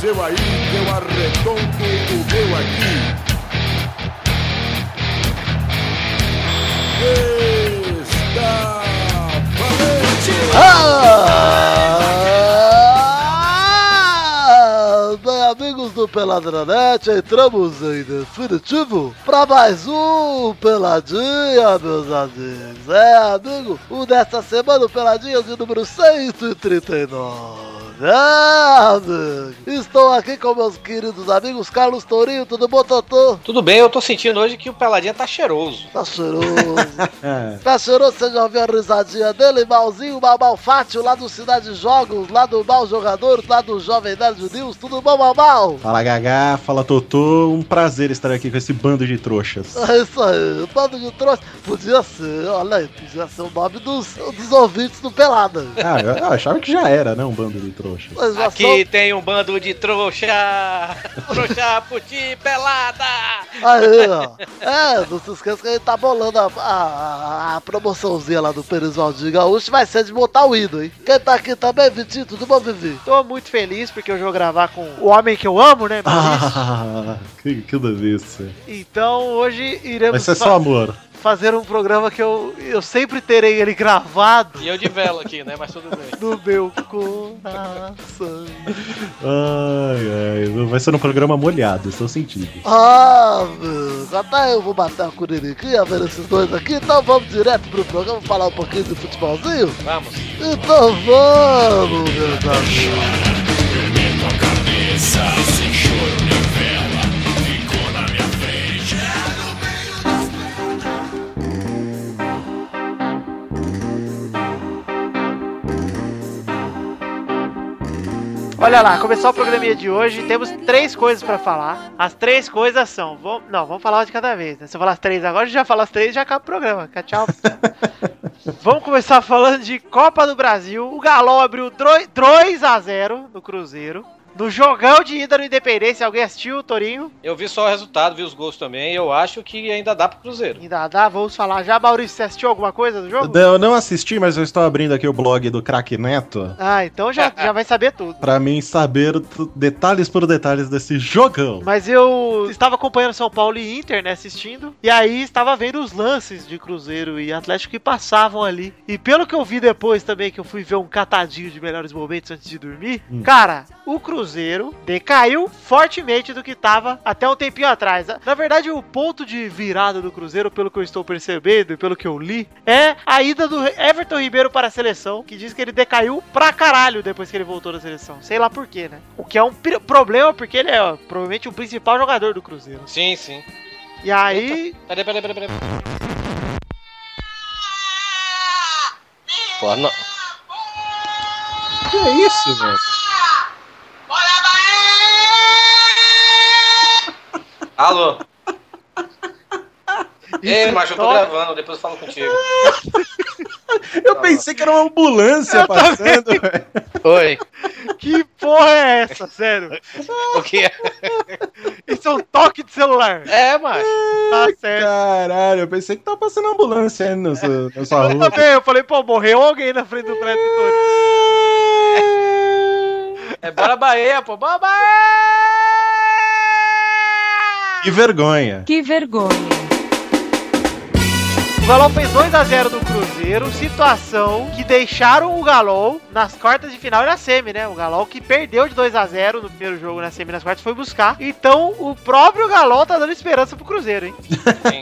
seu aí, eu arredondo o meu aqui. Está valente! Ah, bem, amigos do Peladranet, entramos em definitivo para mais um Peladinha, meus amigos. É, amigo, o dessa semana, o Peladinha de número 139. É, amigo. Estou aqui com meus queridos amigos Carlos Tourinho, tudo bom, Totô? Tudo bem, eu tô sentindo hoje que o Peladinha tá cheiroso. Tá cheiroso. tá cheiroso, você já ouviu a risadinha dele? Malzinho, Mal Malfátio, lá do Cidade Jogos, lá do Mal Jogador, lá do Jovem Nerd News. Tudo bom, Mal Mal? Fala Gagá, fala Totô, um prazer estar aqui com esse bando de trouxas. É isso aí, bando de trouxa. Podia ser, olha aí, podia ser o nome dos, dos ouvintes do Pelada. Ah, eu, eu achava que já era, né, um bando de trouxas. Mas já Aqui tem um bando de trouxa! Trouxa puti pelada! Aí, ó. É, não se esqueça que a gente tá bolando a, a, a promoçãozinha lá do Perisvaldir Gaúcho. Vai ser de botar o hino, hein? Quem tá aqui também, Vitinho? Tudo bom, Vivi? Tô muito feliz porque hoje eu vou gravar com o homem que eu amo, né? Ah, que, que delícia. Então hoje Vai iremos ser fa- só amor. Fazer um programa que eu, eu sempre terei ele gravado E eu de vela aqui, né? Mas tudo bem. no meu coração. Ai, ai, vai ser um programa molhado, estou sentindo. Ah, meu, até eu vou matar a cuririquinha vendo esses dois aqui, então vamos direto pro programa falar um pouquinho de futebolzinho? Vamos. Então vamos, meus amigos. Olha lá, começar o programinha de hoje, temos três coisas pra falar. As três coisas são. Vamos, não, vamos falar uma de cada vez, né? Se eu falar as três agora, a gente já fala as três e já acaba o programa. Tchau. vamos começar falando de Copa do Brasil. O Galo abriu 3 a 0 no Cruzeiro. No jogão de ida no Independência, alguém assistiu, Torinho? Eu vi só o resultado, vi os gols também. E eu acho que ainda dá pro Cruzeiro. Ainda dá, vamos falar já. Maurício, você assistiu alguma coisa do jogo? Eu não assisti, mas eu estou abrindo aqui o blog do Crack Neto Ah, então já, já vai saber tudo. pra mim saber detalhes por detalhes desse jogão. Mas eu estava acompanhando São Paulo e Inter, né, assistindo. E aí estava vendo os lances de Cruzeiro e Atlético que passavam ali. E pelo que eu vi depois também, que eu fui ver um catadinho de melhores momentos antes de dormir, Hum. cara, o Cruzeiro decaiu fortemente do que estava até um tempinho atrás. Na verdade, o ponto de virada do Cruzeiro, pelo que eu estou percebendo e pelo que eu li, é a ida do Everton Ribeiro para a seleção, que diz que ele decaiu pra caralho depois que ele voltou da seleção. Sei lá por quê, né? O que é um problema, porque ele é ó, provavelmente o principal jogador do Cruzeiro. Sim, sim. E aí, Peraí, peraí, peraí, peraí. Pô, não. Que é isso, velho? Alô? Ei, macho, eu tô gravando, depois eu falo contigo. Eu pensei que era uma ambulância passando, velho. Oi. que porra é essa, sério? O que é? Isso é um toque de celular. É, macho. Tá certo. Caralho, eu pensei que tava passando ambulância aí na sua, na sua Eu rua. também, eu falei, pô, morreu alguém na frente do prédio. É bora Bahia, pô. Bora Bahia! Que vergonha. Que vergonha. O Galol fez 2x0 no Cruzeiro, situação que deixaram o Galol nas quartas de final e na semi, né? O Galol que perdeu de 2x0 no primeiro jogo, na semi e nas quartas, foi buscar. Então, o próprio Galol tá dando esperança pro Cruzeiro, hein?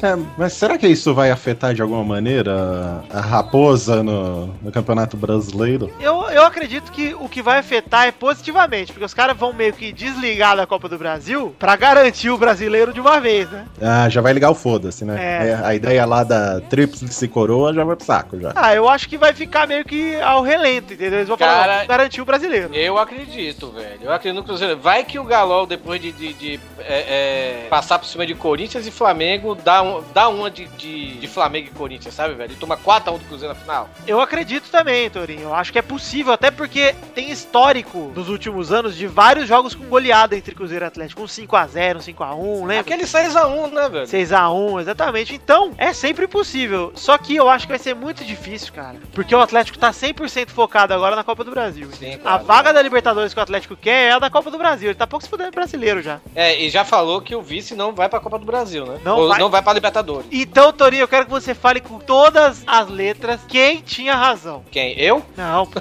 É, mas será que isso vai afetar de alguma maneira a raposa no, no Campeonato Brasileiro? Eu, eu acredito que o que vai afetar é positivamente, porque os caras vão meio que desligar da Copa do Brasil pra garantir o brasileiro de uma vez, né? Ah, já vai ligar o foda-se, né? É. É, a ideia lá da tríplice coroa já vai pro saco já. Ah, eu acho que vai ficar meio que ao relento, entendeu? Eles vão falar, Cara- vamos garantir o brasileiro. Eu acredito, velho. Eu acredito no Cruzeiro. Vai que o Galol, depois de, de- de, é, é, passar por cima de Corinthians e Flamengo, dá, um, dá uma de, de, de Flamengo e Corinthians, sabe, velho? E toma 4x1 do Cruzeiro na final. Eu acredito também, Torinho. Eu acho que é possível, até porque tem histórico nos últimos anos de vários jogos com goleada entre Cruzeiro e Atlético. Um 5x0, um 5x1, lembra? Aquele 6x1, né, velho? 6x1, exatamente. Então, é sempre possível. Só que eu acho que vai ser ser muito difícil, cara. Porque o Atlético tá 100% focado agora na Copa do Brasil. Sim, A claro. vaga da Libertadores que o Atlético quer é a da Copa do Brasil. Ele tá pouco se fudendo brasileiro já. É, e já falou que o vice não vai pra Copa do Brasil, né? Não Ou vai. não vai pra Libertadores. Então, Torinho, eu quero que você fale com todas as letras quem tinha razão. Quem? Eu? Não.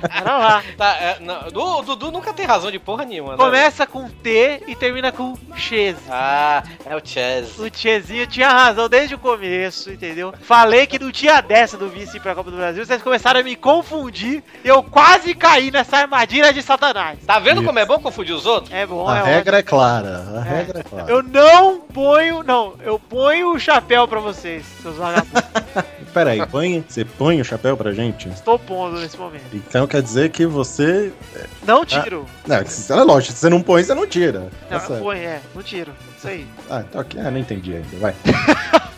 Pera lá. Tá, é, não, o Dudu nunca tem razão de porra nenhuma, né? Começa com T e termina com Chese. Ah, é o Chess. O Tchezinho tinha razão desde o começo, entendeu? Falei que não tinha dessa do vice pra Copa do Brasil, vocês começaram a me confundir e eu quase caí nessa armadilha de Satanás. Tá vendo Isso. como é bom confundir os outros? É bom, A é regra é clara. A É. regra é clara. Eu não ponho, não, eu ponho o chapéu pra vocês, seus vagabundos. Peraí, põe, você põe o chapéu pra gente? Estou pondo nesse momento. Então quer dizer que você. Não tiro. Não, se- é lógico, se você não põe, você não tira. Tá Não, certo. põe, é, não tiro. Isso aí. Ah, então aqui. Ah, não entendi ainda. Vai.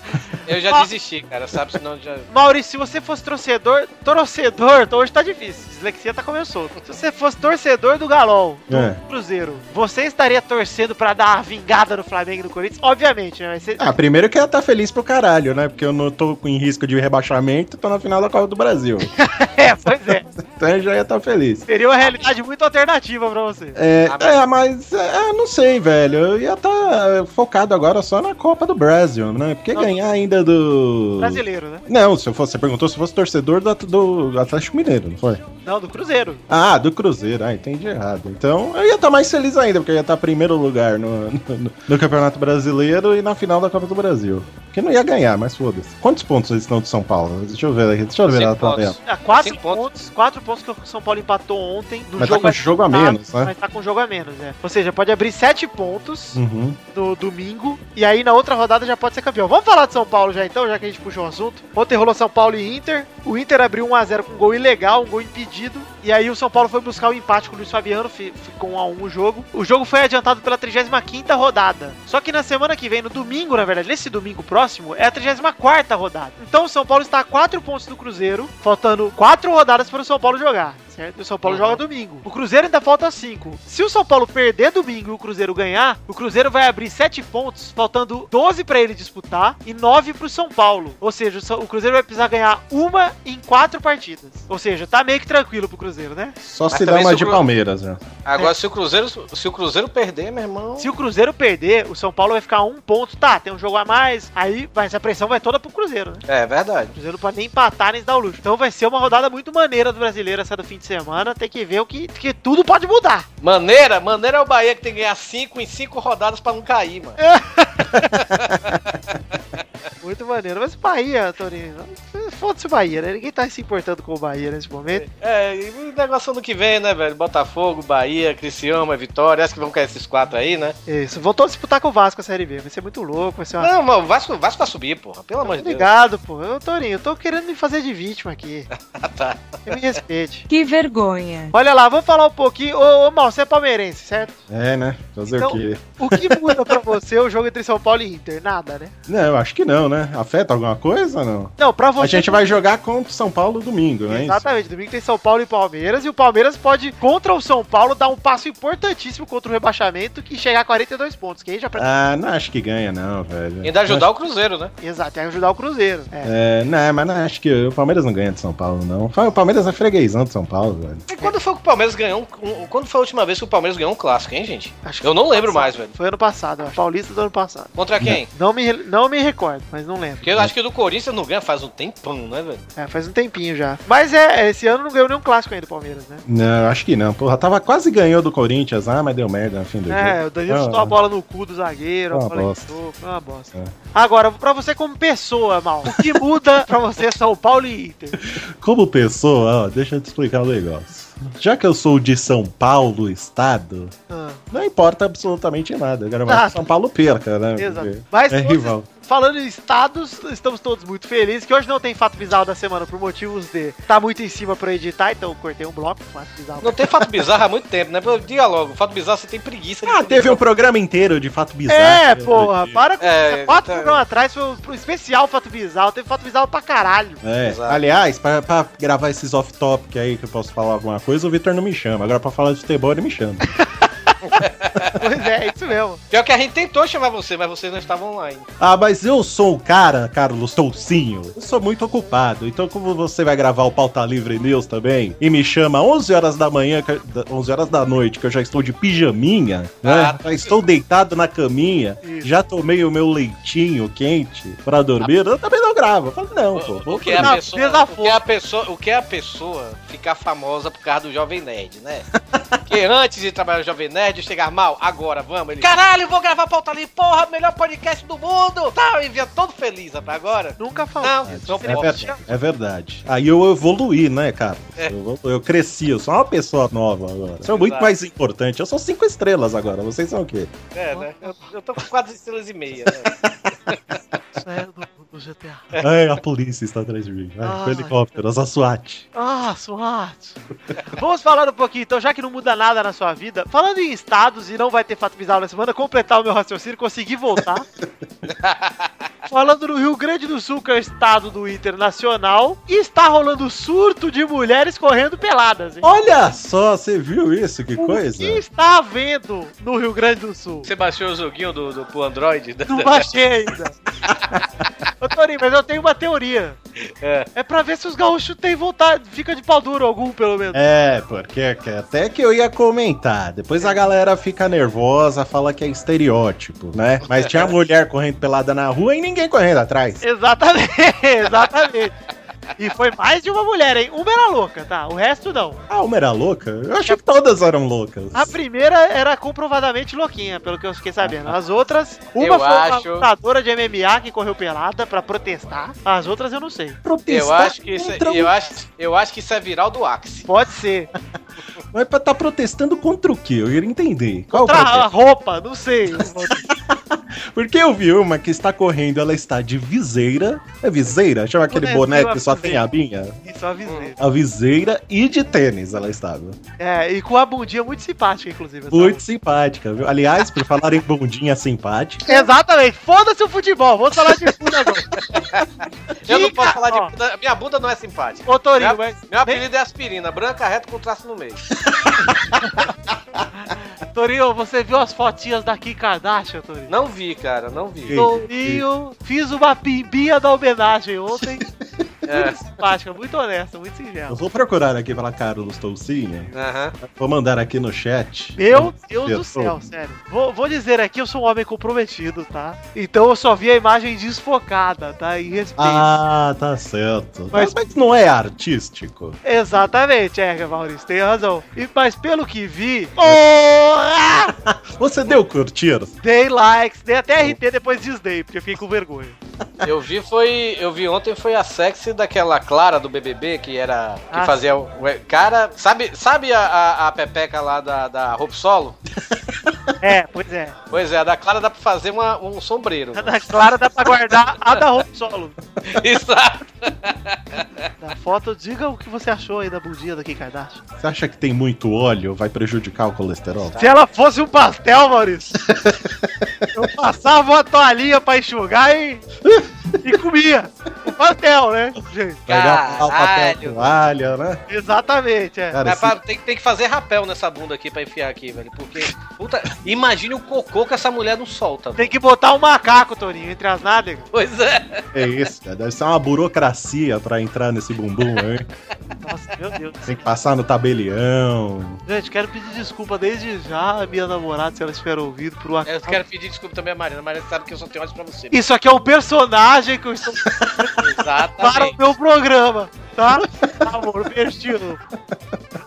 Eu já Ah. desisti, cara, sabe? Senão já. Maurício, se você fosse torcedor, torcedor, então hoje tá difícil. Dislexia tá solto. Se você fosse torcedor do Galol, do É. Cruzeiro, você estaria torcendo pra dar uma vingada no Flamengo e no Corinthians? Obviamente, né? Ser... Ah, primeiro que eu ia estar feliz pro caralho, né? Porque eu não tô em risco de rebaixamento, tô na final da Copa do Brasil. é, pois é. Então eu já ia estar feliz. Seria uma realidade muito alternativa pra você. É, Ah, mas- é, mas é, não sei, velho. Eu ia estar focado agora só na Copa do Brasil, né? Porque Não. ganhar ainda do. Brasileiro, né? Não, se eu fosse, você perguntou se eu fosse torcedor do, do Atlético Mineiro, não foi? Não, do Cruzeiro. Ah, do Cruzeiro. Ah, entendi errado. Então eu ia estar mais feliz ainda, porque eu ia estar em primeiro lugar no, no, no Campeonato Brasileiro e na final da Copa do Brasil. Que não ia ganhar, mas foda-se. Quantos pontos eles estão de São Paulo? Deixa eu ver aqui. Deixa eu ver na tabela. pontos. Ah, quatro Cinco pontos. pontos. Quatro pontos que o São Paulo empatou ontem. No Mas tá com jogo a disputado, menos, né? Mas tá com jogo a menos, é. Ou seja, pode abrir sete pontos Uhum. no domingo. E aí na outra rodada já pode ser campeão. Vamos falar de São Paulo já então, já que a gente puxou o assunto. Ontem rolou São Paulo e Inter. O Inter abriu 1x0 com um gol ilegal, um gol impedido. E aí o São Paulo foi buscar o empate com o Luiz Fabiano, fi- ficou 1x1 o jogo. O jogo foi adiantado pela 35ª rodada. Só que na semana que vem, no domingo, na verdade, nesse domingo próximo, é a 34ª rodada. Então o São Paulo está a 4 pontos do Cruzeiro, faltando 4 rodadas para o São Paulo jogar. Certo? E o São Paulo Uhum. joga domingo. O Cruzeiro ainda falta 5. Se o São Paulo perder domingo e o Cruzeiro ganhar, o Cruzeiro vai abrir 7 pontos, faltando 12 para ele disputar e 9 pro São Paulo. Ou seja, o Cruzeiro vai precisar ganhar uma em 4 partidas. Ou seja, tá meio que tranquilo pro Cruzeiro, né? Só Mas se dá uma de Cru- Palmeiras, né? Agora, se o Cruzeiro se o Cruzeiro perder, meu irmão. Se o Cruzeiro perder, o São Paulo vai ficar um ponto. Tá, tem um jogo a mais. Aí mas a pressão vai toda pro Cruzeiro, né? É verdade. O Cruzeiro não pode nem empatar nem se dar o luxo. Então vai ser uma rodada muito maneira do brasileiro essa do fim de semana. Tem que ver o que, que tudo pode mudar. Maneira, maneira é o Bahia que tem que ganhar 5 em 5 rodadas pra não cair, mano. Muito maneiro. Mas Bahia, Torinho, foda-se o Bahia, né? Ninguém tá se importando com o Bahia nesse momento. É, e o negócio ano que vem, né, velho? Botafogo, Bahia, Criciúma, Vitória. Acho que vão cair esses quatro aí, né? Isso, voltou a disputar com o Vasco a Série B. Vai ser muito louco, vai ser uma. Não, mano, o Vasco, o Vasco vai subir, porra. Pelo amor de Deus. Obrigado, pô. Eu, Torinho, eu tô querendo me fazer de vítima aqui. Ah, tá. Eu me respeite. Que vergonha. Olha lá, vamos falar um pouquinho. Ô, ô Mal, você é palmeirense, certo? É, né? Fazer Então- o quê? O que muda pra você o jogo entre São Paulo e Inter? Nada, né? Não, eu acho que não, né? Afeta alguma coisa ou não? Não, pra você. A gente vai jogar contra o São Paulo domingo, não é isso? Exatamente, domingo tem São Paulo e Palmeiras, e o Palmeiras pode, contra o São Paulo, dar um passo importantíssimo contra o rebaixamento que chegar a 42 pontos. Que aí já pra... Ah, não acho que ganha, não, velho. Ainda ajudar o Cruzeiro, né? Exato, é ajudar o Cruzeiro. É. É, não, mas não acho que o Palmeiras não ganha de São Paulo, não. O Palmeiras é freguesão de São Paulo, velho. E quando foi que o Palmeiras ganhou um, um- Quando foi a última vez que o Palmeiras ganhou um clássico, hein, gente? Acho que Eu não lembro passado. mais, velho. Foi ano passado, acho. Paulista do ano passado. Contra quem? Não me, não me recordo, mas não lembro. Porque eu acho que o do Corinthians não ganha faz um tempão, né, velho? É, faz um tempinho já. Mas é, esse ano não ganhou nenhum clássico ainda, o Palmeiras, né? Não, acho que não. Porra, tava quase ganhou do Corinthians, ah, mas deu merda no fim do É, jogo. o Danilo Ah, chutou a bola no cu do zagueiro, Uma a bola bosta. foi uma bosta. É. Agora, pra você como pessoa, Mal, o que muda pra você São Paulo e Inter? Como pessoa, ó, deixa eu te explicar um negócio. Já que eu sou de São Paulo, estado, Ah, não importa absolutamente nada. Agora vai Ah, São Paulo perca, né? exato. Mas é rival. falando em estados, estamos todos muito felizes que hoje não tem fato bizarro da semana por motivos de tá muito em cima pra editar, então eu cortei um bloco, fato bizarro. Não tem fato bizarro há muito tempo, né? Diga logo, fato bizarro você tem preguiça de Ah, teve um programa inteiro de fato bizarro. É, porra, para com É, isso. Quatro tá- programas atrás foi um um especial Fato Bizarro, teve Fato Bizarro pra caralho. É, Exato. aliás, pra, pra gravar esses off-topic aí que eu posso falar alguma coisa, o Vitor não me chama. Agora pra falar de futebol ele me chama. pois é, é isso mesmo. Pior que a gente tentou chamar você, mas vocês não estavam online. Ah, mas eu sou o cara, Carlos Toucinho. Eu sou muito ocupado. Então, como você vai gravar o Pauta Livre News também e me chama 11 horas da manhã, que- da- 11 horas da noite, que eu já estou de pijaminha, né? Ah, Já estou deitado na caminha, Isso. já tomei o meu leitinho quente pra dormir, eu também não gravo. Eu falo, não, pô. O que, é a pessoa, o, que é a pessoa, o que é a pessoa ficar famosa por causa do Jovem Nerd, né? Porque antes de trabalhar no Jovem Nerd, chegar mal, agora vamos. Ele, Caralho, vou gravar pauta ali, porra, melhor podcast do mundo! Tal, e vinha todo feliz até agora. Nunca falou. Não, Isso. não É verdade, é verdade. Aí eu evoluí, né, cara? É. Eu, eu cresci, eu sou uma pessoa nova agora. Sou muito Exato. mais importante. Eu sou cinco estrelas agora. Vocês são o quê? É, né? Eu, eu tô com quatro estrelas e meia, né? É do GTA. Ai, a polícia está atrás de mim. Com Ai. helicópteros, a SWAT. Ah, SWAT. Vamos falar um pouquinho, então, já que não muda nada na sua vida. Falando em estados e não vai ter fato bizarro na semana, completar o meu raciocínio, conseguir voltar. Falando no Rio Grande do Sul, que é o estado do Internacional, e está rolando surto de mulheres correndo peladas, hein? Olha só, você viu isso? Que O coisa? que está havendo no Rio Grande do Sul? Você baixou o joguinho do, do, pro Android? Não baixei ainda. Ô, Torinho, mas eu tenho uma teoria. É. É pra ver se os gaúchos têm vontade, fica de pau duro algum, pelo menos. É, porque que- até que eu ia comentar. Depois a galera fica nervosa, fala que é estereótipo, né? Mas tinha mulher correndo pelada na rua e ninguém correndo atrás. Exatamente, exatamente. E foi mais de uma mulher, hein? Uma era louca, tá? O resto não. Ah, uma era louca? Eu achei que todas eram loucas. A primeira era comprovadamente louquinha, pelo que eu fiquei sabendo. As outras, uma Eu foi uma acho- lutadora de MMA que correu pelada pra protestar. As outras eu não sei. Protestar Eu acho, que isso, eu, acho, eu acho que isso é viral do Axe. Pode ser. Mas pra tá protestando contra o quê? Eu queria entender. Qual o Contra a protesto? roupa, não sei. Porque eu vi uma que está correndo, ela está de viseira. É viseira? Chama aquele boné que só tem a abinha? Isso eu avisei. A viseira e de tênis ela estava. É, e com a bundinha muito simpática, inclusive. Muito simpática, viu? Aliás, por falar em bundinha simpática. Exatamente. Foda-se o futebol. Vamos falar de fundo agora. Eu não posso falar de bunda. Minha bunda não é simpática. Ô, Torinho, Meu, mas... meu apelido é aspirina, branca, reto com traço no meio. Torinho, você viu as fotinhas da Kim Kardashian, Torinho? Não vi, cara, não vi. Torinho, fiz uma pimbinha da homenagem ontem. É. Muito simpática, muito honesta, muito singela. Eu vou procurar aqui pela Carlos Toucinha. Aham. Vou mandar aqui no chat. Meu Deus do céu, sério. Vou, vou dizer aqui, eu sou um homem comprometido, tá? Então eu só vi a imagem desfocada, tá? Em respeito. Ah, tá certo. Mas- Mas, mas não é artístico. Exatamente, é, Maurício, tem razão. E, mas pelo que vi. Porra! Você deu curtir? Dei likes, dei até RT depois desdei, porque eu fiquei com vergonha. Eu vi foi. Eu vi ontem foi a sexy daquela Clara do BBB, que era. Que Ah, fazia o. o- Cara, sabe, sabe a, a, a pepeca lá da, da roupa solo? É, pois é. Pois é, a da Clara dá pra fazer uma, um sombreiro. A da Clara dá pra guardar a da roupa solo. Exato. Da foto, diga o que você achou aí da bundinha da Kim Kardashian. Você acha que tem muito óleo? Vai prejudicar o colesterol? Se ela fosse um pastel, Maurício, eu passava uma toalhinha pra enxugar e, e comia. Um pastel, né, gente? Pegar o papel toalha, né? Exatamente, é. Cara, Mas esse- pra- tem, tem que fazer rapel nessa bunda aqui pra enfiar aqui, velho. Porque. Puta, imagine o cocô que essa mulher não solta. Tem que botar um macaco, Torinho, entre as nádegas. Pois é. é isso, cara. Deve ser uma burocracia pra entrar nesse bumbum, hein? Nossa, meu Deus. Tem que passar no tabelião. Gente, quero pedir desculpa desde já a minha namorada, se ela estiver ouvindo, por uma Eu quero pedir desculpa também a Marina. A Marina sabe que eu só tenho olhos pra você. Isso aqui é um personagem que eu estou para o Exatamente. meu programa, tá? Amor, perdido.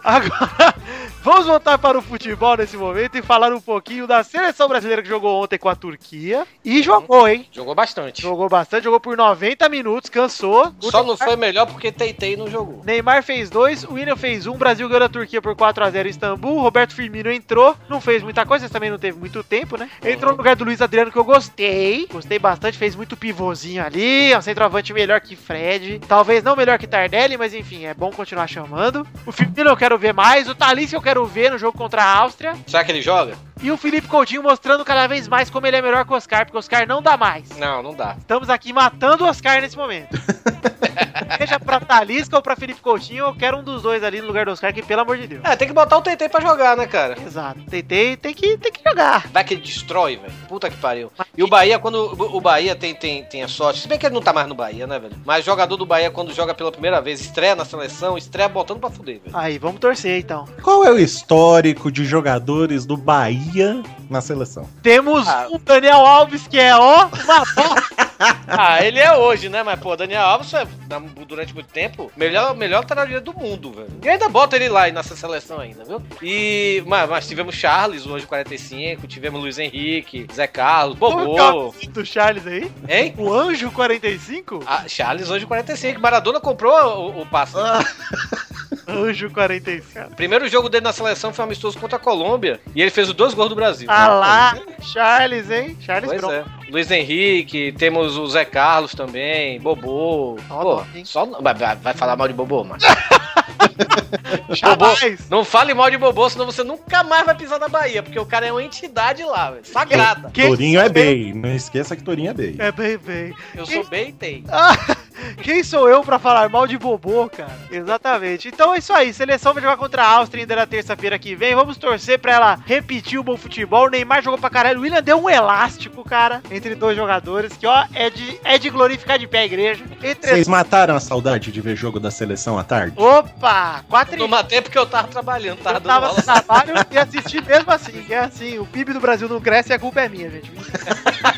Agora, vamos voltar para o futebol nesse momento e falar um pouquinho da seleção brasileira que jogou ontem com a Turquia. E jogou, hein? Jogou bastante. Jogou bastante, jogou por 90 minutos, cansou. O Só não Neymar- foi melhor porque Teitei não jogou. Neymar fez dois, o William fez um, o Brasil ganhou da Turquia por 4x0 em Istambul, Roberto Firmino entrou, não fez muita coisa, também não teve muito tempo, né? Entrou no lugar do Luiz Adriano, que eu gostei, gostei bastante, fez muito pivôzinho ali, é um centroavante melhor que Fred, talvez não melhor que Tardelli, mas enfim, é bom continuar chamando. O Firmino eu quero ver mais, o Thalys eu quero ver no jogo contra a Áustria, Será que ele joga? E o Felipe Coutinho mostrando cada vez mais como ele é melhor que o Oscar, porque o Oscar não dá mais. Não, não dá. Estamos aqui matando o Oscar nesse momento. Seja pra Talisca ou pra Felipe Coutinho, eu quero um dos dois ali no lugar do Oscar, que pelo amor de Deus. É, tem que botar o TT pra jogar, né, cara? Exato. Tentei, tem que, tem que jogar. Vai que ele destrói, velho. Puta que pariu. E o Bahia, quando o o Bahia tem, tem, tem a sorte, se bem que ele não tá mais no Bahia, né, velho? Mas jogador do Bahia, quando joga pela primeira vez, estreia na seleção, estreia botando pra fuder, velho. Aí, vamos torcer então. Qual é o histórico de jogadores do Bahia na seleção? Temos Ah. o Daniel Alves, que é, ó, uma bosta. Ah, ele é hoje, né? Mas, pô, Daniel Alves foi, na- durante muito tempo, melhor, melhor lateral do mundo, velho. E ainda bota ele lá nessa seleção ainda, viu? E, mas, mas tivemos Charles, o anjo 45, tivemos Luiz Henrique, Zé Carlos, que é o Bobô, Charles aí? hein? O Anjo 45? Ah, Charles, anjo 45. Maradona comprou o, o passe. Anjo 45. Primeiro jogo dele na seleção foi um amistoso contra a Colômbia. E ele fez os dois gols do Brasil. Ah lá, Charles, hein? Charles Pois Bron. é. Luiz Henrique, temos o Zé Carlos também, Bobô. Pô, só vai, vai- falar mal de Bobô, mano. Jamais. Não fale mal de Bobô, senão você nunca mais vai pisar na Bahia, porque o cara é uma entidade lá, velho. Sagrada. Quem- Torinho é bem. Não esqueça que Torinho é bem. É bem, bem. Eu sou bem e tem. Ah, quem sou eu pra falar mal de Bobô, cara? Exatamente. Então é isso aí. Seleção vai jogar contra a Áustria ainda na terça-feira que vem. Vamos torcer pra ela repetir o bom futebol. O Neymar jogou pra caralho. O William deu um elástico, cara, entre dois jogadores, que ó, é de, é de glorificar de pé a igreja. Entre... Vocês mataram a saudade de ver jogo da seleção à tarde? Opa! Quatro Não matei porque eu tava trabalhando, tava Eu dando tava aula. no trabalho e assisti mesmo assim. Que é assim, o PIB do Brasil não cresce e a culpa é minha, gente.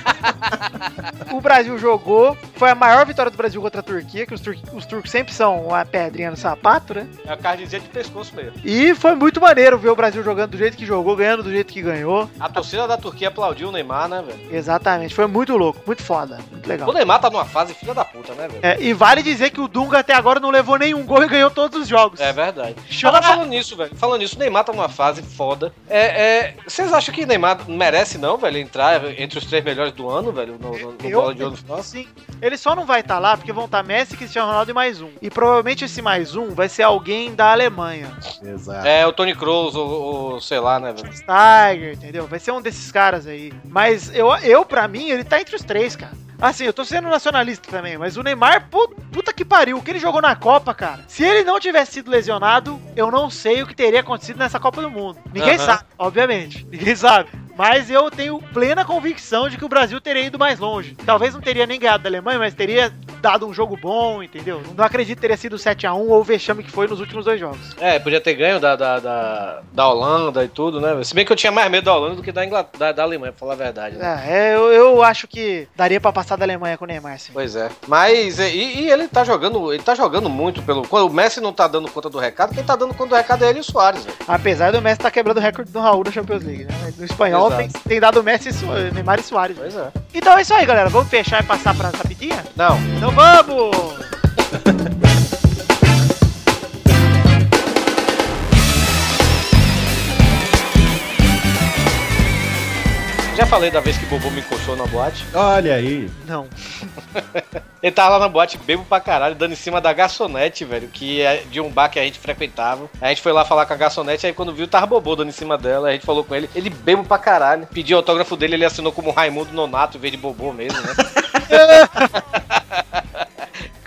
o Brasil jogou, foi a maior vitória do Brasil contra a Turquia, que os, tur- os turcos sempre são uma pedrinha no sapato, né? É a cardizia de pescoço mesmo. E foi muito maneiro ver o Brasil jogando do jeito que jogou, ganhando do jeito que ganhou. A torcida da Turquia aplaudiu o Neymar, né, velho? Exatamente, foi muito louco, muito foda, muito legal. O Neymar tá numa fase filha da puta, né, velho? É, e vale dizer que o Dunga até agora não levou nenhum gol e ganhou todos os jogos. É verdade. Chora- Agora falando nisso, velho. Falando nisso, o Neymar tá numa fase foda. É, é, vocês acham que o Neymar merece, não, velho, entrar entre os três melhores do ano, velho? No, no, no Eu- bola de ouro final? Sim. Ele só não vai estar lá porque vão estar Messi, Cristiano Ronaldo e mais um. E provavelmente esse mais um vai ser alguém da Alemanha. Exato. É, o Tony Kroos, ou, ou sei lá, né, velho? Tiger, entendeu? Vai ser um desses caras aí. Mas eu, eu pra mim, ele tá entre os três, cara. Assim, eu tô sendo nacionalista também, mas o Neymar, pu- puta que pariu, o que ele jogou na Copa, cara. Se ele não tivesse sido lesionado, eu não sei o que teria acontecido nessa Copa do Mundo. Ninguém Aham. sabe, obviamente. Ninguém sabe. Mas eu tenho plena convicção de que o Brasil teria ido mais longe. Talvez não teria nem ganhado da Alemanha, mas teria dado um jogo bom, entendeu? Não acredito que teria sido 7x1 ou o vexame que foi nos últimos dois jogos. É, podia ter ganho da, da, da, da Holanda e tudo, né? Se bem que eu tinha mais medo da Holanda do que da, Ingl... da, da Alemanha, pra falar a verdade. Né? É, eu, eu acho que daria pra passar da Alemanha com o Neymar, sim. Pois é. Mas, é, e, e ele tá jogando, ele tá jogando muito pelo. Quando o Messi não tá dando conta do recado, quem tá dando conta do recado é ele e o Soares, velho. Apesar do Messi estar quebrando o recorde do Raul da Champions League, né? No espanhol tem, tem dado Messi, e Neymar e Soares. Pois é. Então é isso aí, galera. Vamos fechar e passar pra rapidinha? Não. Então vamos! Já falei da vez que o Bobo me encoxou na boate. Olha aí. Não. Ele tava lá na boate, bebo pra caralho, dando em cima da garçonete, velho, que é de um bar que a gente frequentava. A gente foi lá falar com a garçonete, aí quando viu, tava Bobô dando em cima dela. A gente falou com ele, ele bebo pra caralho. Pediu autógrafo dele, ele assinou como Raimundo Nonato, em vez de Bobô mesmo, né?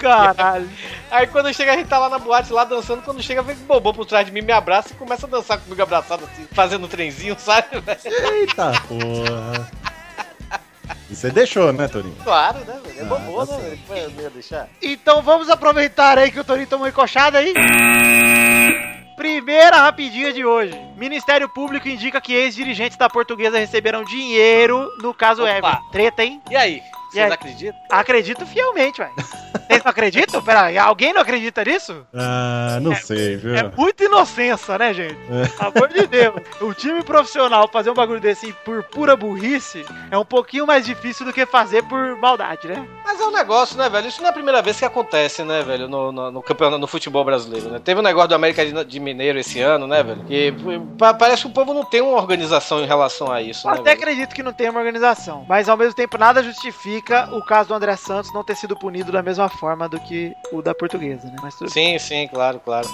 Caralho. Aí quando chega, a gente tá lá na boate, lá dançando. Quando chega, vem o Bobô por trás de mim, me abraça e começa a dançar comigo abraçado assim, fazendo um trenzinho, sabe? Eita porra. E você deixou, né, Torinho? Claro, né, velho? É Ah, Bobô, tá né, velho? É eu ia deixar? Então vamos aproveitar aí que o Torinho tomou encoxada aí. Primeira rapidinha de hoje. Ministério Público indica que ex-dirigentes da portuguesa receberam dinheiro no caso Opa. Ever. Treta, hein? E aí? E Vocês aí? acreditam? Acredito fielmente, velho. Vocês não acreditam? Peraí, alguém não acredita nisso? Ah, não sei, viu? É muita inocência, né, gente? É. Pelo amor de Deus. O time profissional fazer um bagulho desse por pura burrice é um pouquinho mais difícil do que fazer por maldade, né? Mas é um negócio, né, velho? Isso não é a primeira vez que acontece, né, velho, no, no, no campeonato, no futebol brasileiro, né? Teve um negócio do América de, de Mineiro esse ano, né, velho? Que pa- parece que o povo não tem uma organização em relação a isso, Eu né, até velho? acredito que não tem uma organização, mas ao mesmo tempo nada justifica o caso do André Santos não ter sido punido da mesma forma do que o da portuguesa, né? Mas tudo Sim, sim, claro, claro.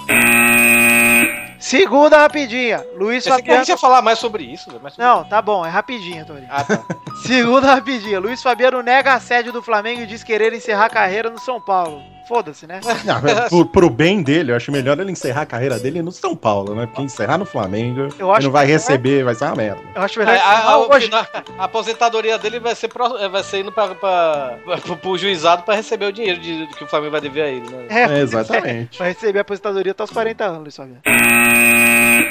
Segunda rapidinha. Luiz Pensei que a Fabiano. gente ia falar mais sobre isso, velho. mas tudo Não, tá bom, é rapidinho, Torinho. Ah, tá. Segunda rapidinha. Luiz Fabiano nega assédio do Flamengo e diz querer encerrar a carreira no São Paulo. Foda-se, né? Não, é, por, pro bem dele, eu acho melhor ele encerrar a carreira dele no São Paulo, né? Porque encerrar no Flamengo, Eu acho ele não vai receber, vai ser uma merda. Eu acho melhor A, a- encerrar a- hoje. a aposentadoria dele vai ser, pro- vai ser indo pra, pra, pro, pro juizado pra receber o dinheiro de- que o Flamengo vai dever a ele, né? É, É, exatamente. Vai receber a aposentadoria até os 40 anos, Luiz Fabiano.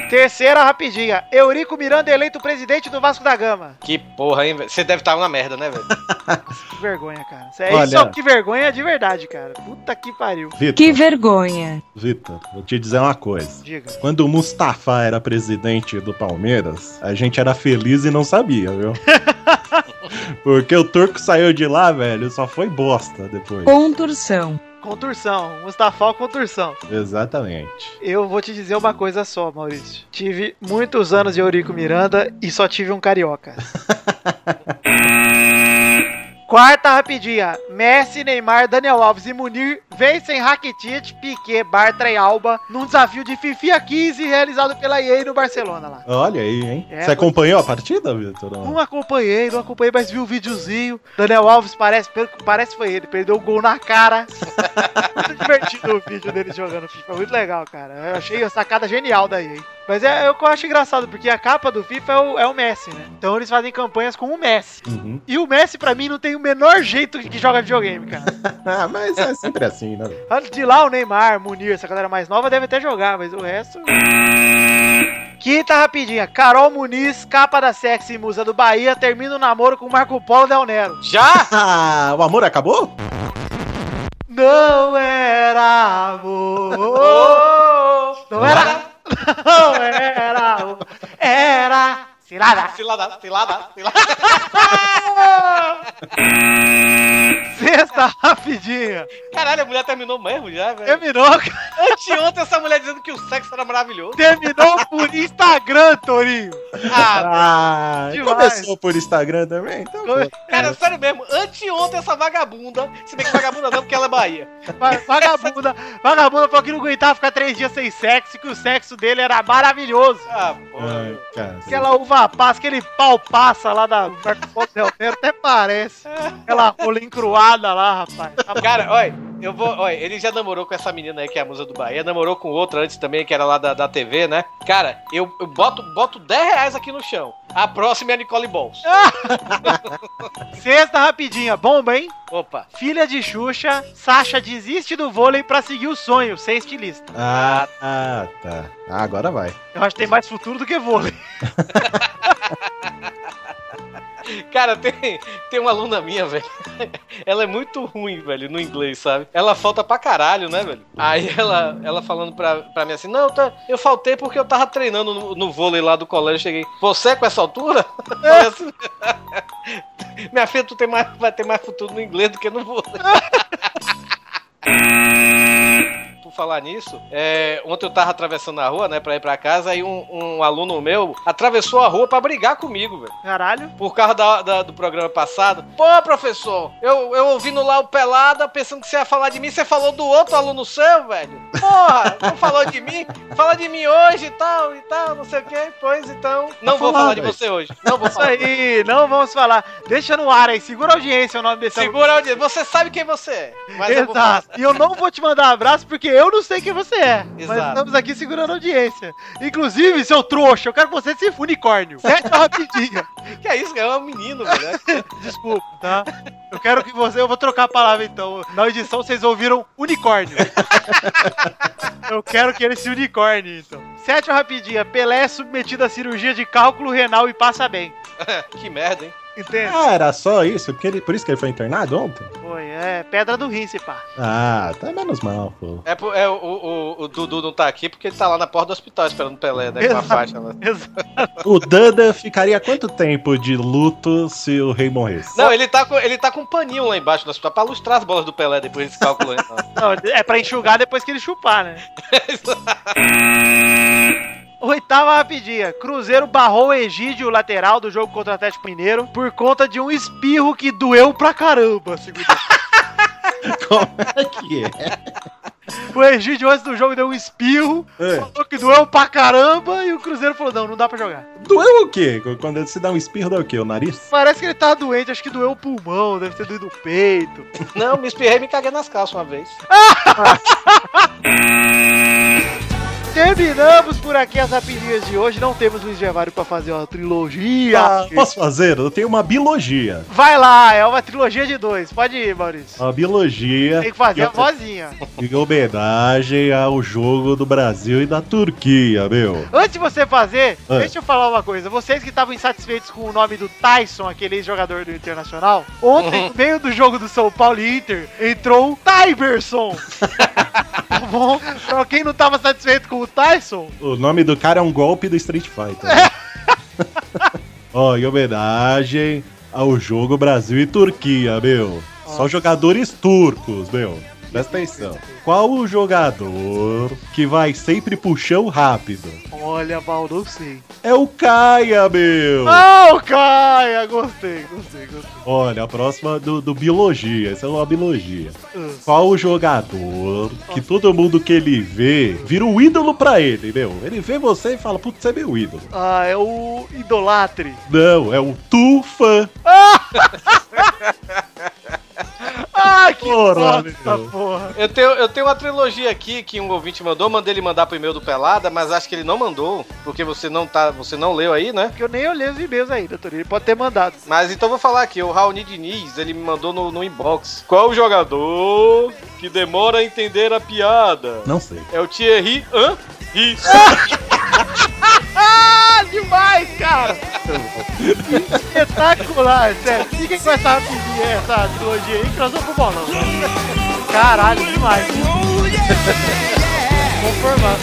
Terceira rapidinha. Eurico Miranda eleito presidente do Vasco da Gama. Que porra, hein? Você deve estar na merda, né, velho? Que vergonha, cara. Isso é Olha- isso, que vergonha de verdade, cara. Puta que pariu. Vitor, Que vergonha. Vitor, vou te dizer uma coisa. Diga. Quando o Mustafa era presidente do Palmeiras, a gente era feliz e não sabia, viu? Porque o turco saiu de lá, velho, só foi bosta depois. Contorção. Contursão. Mustafa contursão. Exatamente. Eu vou te dizer uma coisa só, Maurício. Tive muitos anos de Eurico Miranda e só tive um carioca. Quarta rapidinha. Messi, Neymar, Daniel Alves e Munir vencem Rakitic, Piquet, Bartra e Alba num desafio de FIFA 15 realizado pela EA no Barcelona lá. Olha aí, hein? É, Você acompanhou a partida, Vitor? Não acompanhei, não acompanhei, mas vi o videozinho. Daniel Alves parece, parece foi ele, perdeu o gol na cara. muito divertido o vídeo dele jogando FIFA, muito legal, cara. Eu achei a sacada genial daí, hein? Mas é, é o que eu acho engraçado, porque a capa do FIFA é o, é o Messi, né? Então eles fazem campanhas com o Messi. Uhum. E o Messi, pra mim, não tem o menor jeito de que joga videogame, cara. Ah, mas é sempre assim, né? De lá o Neymar, Munir, essa galera mais nova deve até jogar, mas o resto. Quinta rapidinha. Carol Muniz, capa da sexy musa do Bahia, termina o namoro com Marco Polo Del Nero. Já? Ah, o amor acabou? Não era amor. Não era. Não era amor. Era. Cilada. Cilada, cilada, cilada. Sexta rapidinha. Caralho, a mulher terminou mesmo já, velho. Terminou, cara. Anteontem essa mulher dizendo que o sexo era maravilhoso. Terminou por Instagram, Torinho. Ah, Ah, começou por Instagram também? Então, Come- pô. cara, sério mesmo, anteontem essa vagabunda, se bem que vagabunda não, porque ela é Bahia. Va- Vagabunda, vagabunda falou que não aguentava ficar três dias sem sexo, que o sexo dele era maravilhoso. Ah, porra. Ai, cara. Aquela uva passa, aquele pau passa lá da Marco até parece. Aquela rola encruada lá, rapaz. Tá Cara, olha, eu vou. Olha, ele já namorou com essa menina aí que é a musa do Bahia, namorou com outra antes também, que era lá da, da TV, né? Cara, eu, eu boto, boto 10 reais aqui no chão. A próxima é a Nicole Balls. Sexta rapidinha, bomba, hein? Opa. Filha de Xuxa, Sasha desiste do vôlei pra seguir o sonho, ser estilista. Ah, ah, tá. Ah, agora vai. Eu acho que tem mais futuro do que vôlei. Cara, tem, tem uma aluna minha, velho. Ela é muito ruim, velho, no inglês, sabe? Ela falta pra caralho, né, velho? Aí ela, ela falando pra, pra mim assim: Não, tá, eu faltei porque eu tava treinando no, no vôlei lá do colégio. Cheguei, você com essa altura? Assim, Minha filha, tu tem mais, vai ter mais futuro no inglês do que no vôlei. Por falar nisso, é, ontem eu tava atravessando a rua, né, pra ir pra casa, aí um, um aluno meu atravessou a rua pra brigar comigo, velho Caralho. por causa da- da- do programa passado. Pô, professor, eu, eu ouvindo lá o Pelada, pensando que você ia falar de mim, você falou do outro aluno seu, velho. Porra, não falou de mim? Fala de mim hoje e tal, e tal, não sei o que. Pois então, não vou falar, falar de você hoje. Não vou Isso falar. aí, não vamos falar. Deixa no ar aí, segura a audiência o nome desse. Segura a audiência. Você sabe quem você é. Mas eu vou falar. Exato. E eu não vou te mandar abraço porque eu não sei quem você é. Mas Exato. estamos aqui segurando a audiência. Inclusive, seu trouxa, eu quero que você se unicórnio. Sétima rapidinha. Que é isso, é um menino, velho. Desculpa, tá? Eu quero que você. Eu vou trocar a palavra então. Na edição vocês ouviram unicórnio. Eu quero que ele se unicórnio, então. Sétima rapidinha. Pelé é submetido a cirurgia de cálculo renal e passa bem. que merda, hein? Entende? Ah, era só isso? Porque ele, por isso que ele foi internado ontem? Foi, é pedra do rim, se pá. Ah, tá menos mal, pô. É, é o, o, o Dudu não tá aqui porque ele tá lá na porta do hospital esperando o Pelé, né? Com a Exato. faixa lá. Exato. O Danda ficaria quanto tempo de luto se o rei morresse? Não, ele tá, com, ele tá com um paninho lá embaixo do hospital pra lustrar as bolas do Pelé depois desse cálculo. aí, não. Não, é pra enxugar depois que ele chupar, né? Oitava rapidinha. Cruzeiro barrou o Egídio, lateral do jogo contra o Atlético Mineiro, por conta de um espirro que doeu pra caramba. Como é que é? O Egídio, antes do jogo, deu um espirro, É. falou que doeu pra caramba, e o Cruzeiro falou: não, não dá pra jogar. Doeu o quê? Quando se dá um espirro, dá o quê? O nariz? Parece que ele tava doente, acho que doeu o pulmão, deve ter doído o peito. Não, me espirrei e me caguei nas calças uma vez. Terminamos por aqui as rapidinhas de hoje. Não temos Luiz Gervário pra fazer uma trilogia. Ah, posso fazer? Eu tenho uma biologia. Vai lá, é uma trilogia de dois. Pode ir, Maurício. Uma biologia Tem que fazer a vozinha. em homenagem ao jogo do Brasil e da Turquia, meu. Antes de você fazer, Ah. deixa eu falar uma coisa. Vocês que estavam insatisfeitos com o nome do Tyson, aquele jogador do Internacional, ontem, no meio do jogo do São Paulo e Inter, entrou o Tyberson. tá bom? Pra quem não tava satisfeito com o Tyson, O nome do cara é um golpe do Street Fighter. né? Ó, em homenagem ao jogo Brasil e Turquia, meu. Só jogadores turcos, meu. Presta atenção. Qual o jogador que vai sempre chão rápido? olha, Val, não sei. É o Caia, meu. Oh, Caia! Gostei, gostei, gostei. Olha, a próxima do, do Biologia. Essa é uma Biologia. Ah. Qual o jogador que todo mundo que ele vê vira um ídolo pra ele, meu? Ele vê você e fala, putz, você é meu ídolo. Ah, é o Idolatre. Não, é o Tufa. Ah, que Porra, bosta, porra. Eu tenho, eu tenho uma trilogia aqui que um ouvinte mandou, mandei ele mandar pro e-mail do Pelada, mas acho que ele não mandou, porque você não tá, você não leu aí, né? Porque eu nem olhei os e-mails ainda, Torinho. Ele pode ter mandado. Mas então eu vou falar aqui, o Raoni Diniz, ele me mandou no, no inbox. Qual o jogador que demora a entender a piada? Não sei. É o Thierry Henry. Demais, cara! Espetacular, sério. Fiquem com essa rapidinha, essa trilogia aí, que nós vamos pro bolão. Caralho, demais. Conformar.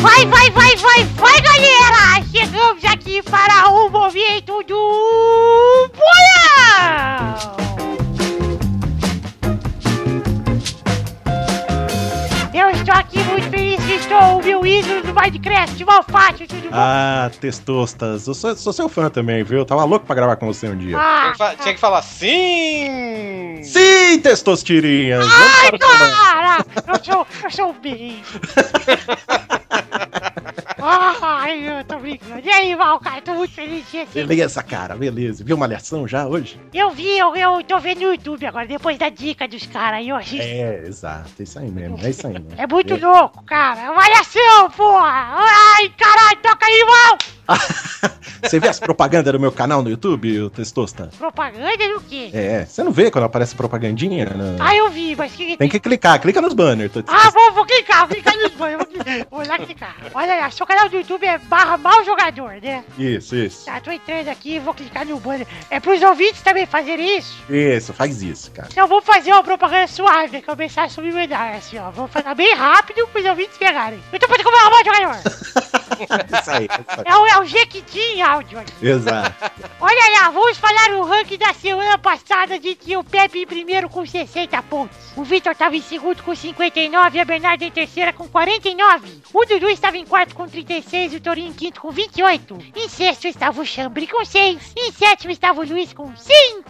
Vai, vai, vai, vai, vai, galera! Chegamos aqui para o momento do bolão! Eu estou aqui muito feliz que estou o meu ídolo do Minecraft, Malfátio, tudo bom? Ah, Testostas. Eu sou, sou seu fã também, viu? Eu tava louco pra gravar com você um dia. Tinha Ah, que, fa- tinha que falar sim! Sim, Testostirinhas! Vamos ai, para! Eu sou, eu sou bem. Ai, eu tô brincando. E aí, cara, tô muito feliz de você. Beleza, cara, beleza. Viu uma malhação já hoje? Eu vi, eu, eu tô vendo no YouTube agora, depois da dica dos caras aí, eu assisti. É, exato. É isso aí mesmo. É isso aí mesmo. É muito louco, cara. Avaliação, porra! Ai, caralho, toca aí, Val! Você vê as propagandas do meu canal no YouTube, o Testosta? Propaganda do quê? É, você não vê quando aparece propagandinha? No- Ah, eu vi, mas que. Tem que clicar, clica nos banners. Tô- Ah, vou, vou clicar, vou clicar nos banhos, vou, vou lá clicar. Olha lá, seu canal do YouTube é barra mal jogador, né? Isso, isso. Tá, tô entrando aqui, vou clicar no banner. É pros ouvintes também fazerem isso? Isso, faz isso, cara. Então vou fazer uma propaganda suave, né, começar a subliminal, assim, ó. Vou falar bem rápido pros ouvintes pegarem. Então pode comer mal jogador. Isso aí, isso aí. É o, é o Jequitim áudio aqui. Exato. Olha lá, vamos falar o ranking da semana passada de que o Pepe em primeiro com 60 pontos. O Vitor estava em segundo com 59 e a Bernarda em terceira com 49. O Dudu estava em quarto com 36 e o Torinho em quinto com 28. Em sexto estava o Chambre com 6. Em sétimo estava o Luiz com 5.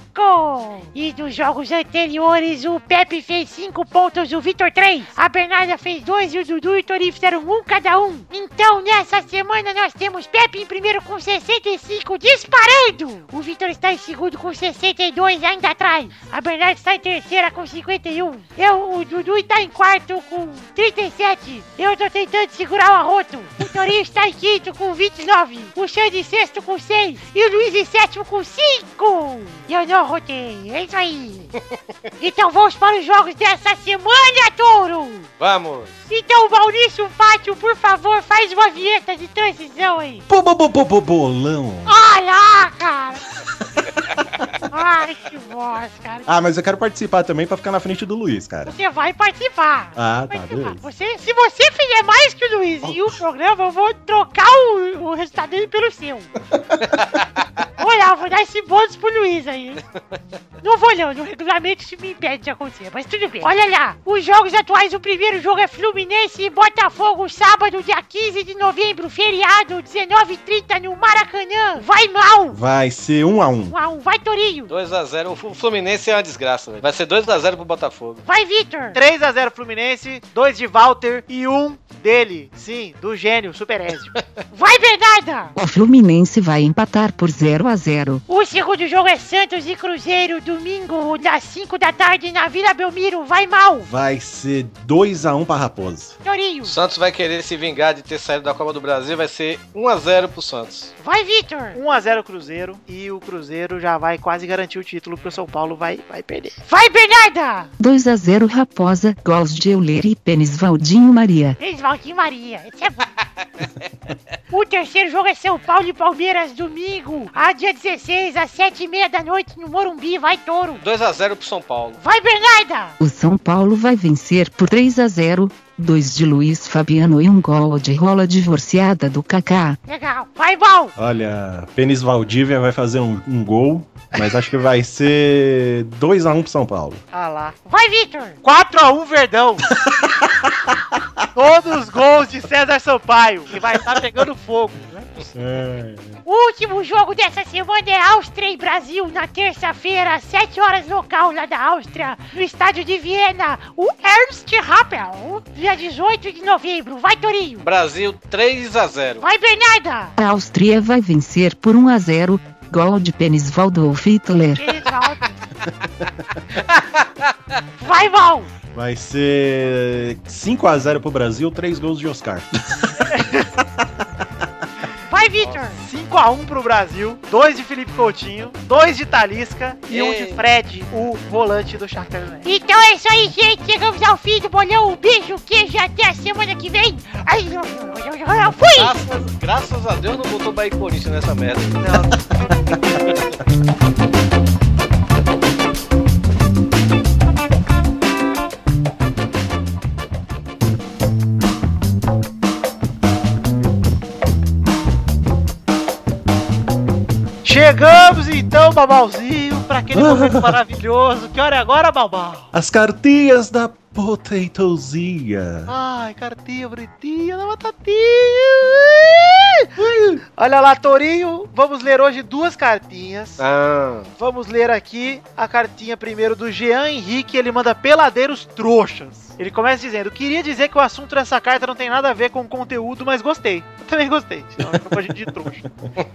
E dos jogos anteriores, o Pepe fez 5 pontos, o Vitor 3. A Bernarda fez 2 e o Dudu e o Torinho fizeram um cada um. Então, nessa semana, nós temos Pepe em primeiro com 65, disparando. O Vitor está em segundo com 62, ainda atrás. A Bernarda está em terceira com 51. Eu, o Dudu está em quarto com 37. Eu tô tentando segurar o arroto. O Torinho está em quinto com 29. O Xande em sexto com 6. E o Luiz em sétimo com 5. Eu não arrotei. É isso aí. então vamos para os jogos dessa semana, Touro. Vamos! Então, Maurício Fátio, por favor, faz uma vinheta de transição aí. Bo, bo, bo, bo, bo, bolão. Olha lá, cara. Ai, que voz, cara. Ah, mas eu quero participar também pra ficar na frente do Luiz, cara. Você vai participar. Ah, Vai tá, participar. beleza. Você, se você fizer mais que o Luiz em um programa, eu vou trocar o, o resultado dele pelo seu. Olha, eu vou dar esse bônus pro Luiz aí. Não vou não, no regulamento isso me impede de acontecer, mas tudo bem. Olha lá, os jogos atuais, o primeiro jogo é Fluminense e Botafogo, sábado, dia 15 de novembro, feriado, 19h30 no Maracanã. Vai mal! Vai ser um a um. Um a um. Vai, Torinho! 2x0. O Fluminense é uma desgraça, velho. Vai ser 2x0 pro Botafogo. Vai, Vitor! 3x0 Fluminense, 2 de Walter e 1 dele. Sim, do gênio, Super Ezio. Vai, Bernarda! O Fluminense vai empatar por 0 a 0. O segundo jogo é Santos e Cruzeiro, domingo, das 5 da tarde, na Vila Belmiro. Vai mal! Vai ser 2 a 1 pra Raposa. Torinho! Santos vai querer se vingar de ter saído da Copa do Brasil. Vai ser 1x0 pro Santos. Vai, Vitor! 1x0 Cruzeiro e o Cruzeiro já vai quase garantir o título porque o São Paulo vai, vai perder. Vai, Bernarda! 2 a 0 Raposa, gols de Euler e Pênis Valdinho Maria. Esvalquim Maria. Esse é bom. o terceiro jogo é São Paulo e Palmeiras, domingo, a dia 16, às 7h30 da noite, no Morumbi. Vai, Touro! 2x0 pro São Paulo. Vai, Bernarda! O São Paulo vai vencer por 3 a 0. Dois de Luiz Fabiano e um gol de rola divorciada do Kaká. Legal. Vai, Val! Olha, Pênis Valdívia vai fazer um, um gol, mas acho que vai ser 2 a 1 pro São Paulo. Ah lá. Vai, Vitor! 4x1 Verdão. Todos os gols de César Sampaio, que vai estar pegando fogo. né? É. Último jogo dessa semana é Áustria e Brasil, na terça-feira, às 7 horas local lá da Áustria, no estádio de Viena, o Ernst Rappel, dia 18 de novembro. Vai, Torinho! Brasil 3x0. Vai, Bernarda! A Áustria vai vencer por 1 a 0. Gol de Pênis Waldorf Hitler. Vai, Val! Vai ser 5 a 0 pro Brasil, 3 gols de Oscar. Vai, Vitor! 5x1 pro Brasil, 2 de Felipe Coutinho, 2 de Talisca e 1 Ei. de Fred, o volante do Shakhtar Donetsk. Então é isso aí, gente. Chegamos ao fim do bolão. Um beijo, queijo e até a semana que vem. Ai, eu, eu, eu, eu fui! Graças, graças a Deus não botou Bahia Corinthians nessa merda. Chegamos então, Babalzinho, pra aquele momento maravilhoso. Que hora é agora, Babal? As cartinhas da Potatozinha. Ai, cartinha bonitinha da batatinha. Olha lá, Torinho. Vamos ler hoje duas cartinhas. Ah, Vamos ler aqui a cartinha primeiro do Jean Henrique. Ele manda peladeiros trouxas. Ele começa dizendo: Queria dizer que o assunto dessa carta não tem nada a ver com o conteúdo, mas gostei. Eu também gostei. Senão fica pra gente de trouxa.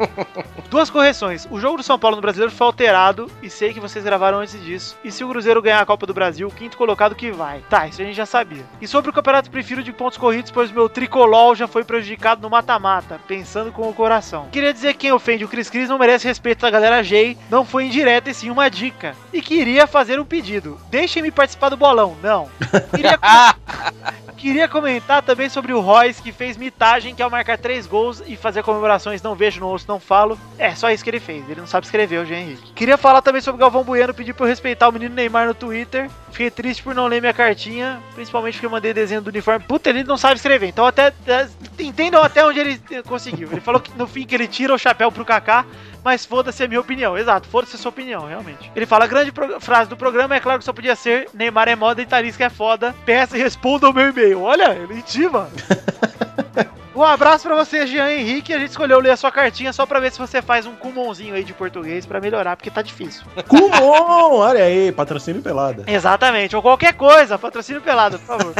Duas correções. O jogo do São Paulo no Brasileiro foi alterado e sei que vocês gravaram antes disso. E se o Cruzeiro ganhar a Copa do Brasil, o quinto colocado que vai. Tá, isso a gente já sabia. E sobre o campeonato, prefiro de pontos corridos, pois meu tricolol já foi prejudicado no mata-mata, pensando com o coração. Queria dizer que quem ofende o Cris Cris não merece respeito da galera G, não foi indireta e sim uma dica. E queria fazer um pedido. Deixem-me participar do bolão. Não. Queria Queria comentar também sobre o Royce, que fez mitagem, que ao marcar três gols e fazer comemorações, não vejo, não ouço, não falo. É, só isso que ele fez. Ele não sabe escrever, o Jean Henrique. Queria falar também sobre o Galvão Bueno, pedir pra eu respeitar o menino Neymar no Twitter. Fiquei triste por não ler minha cartinha, principalmente porque eu mandei desenho do uniforme. Puta, ele não sabe escrever, então até... até- entendam até onde ele eh, conseguiu. Ele falou que no fim que ele tira o chapéu pro Kaká, mas foda-se a minha opinião. Exato, foda-se a sua opinião, realmente. Ele fala, a grande frase do programa é claro que só podia ser Neymar é moda e Talisca é foda. Peça e responda o meu e-mail. Olha, ele intima. Um abraço pra você, Jean Henrique. A gente escolheu ler a sua cartinha só pra ver se você faz um cumonzinho aí de português pra melhorar, porque tá difícil. Kumon! Olha aí, patrocínio pelada. Exatamente, ou qualquer coisa, patrocínio pelado, por favor.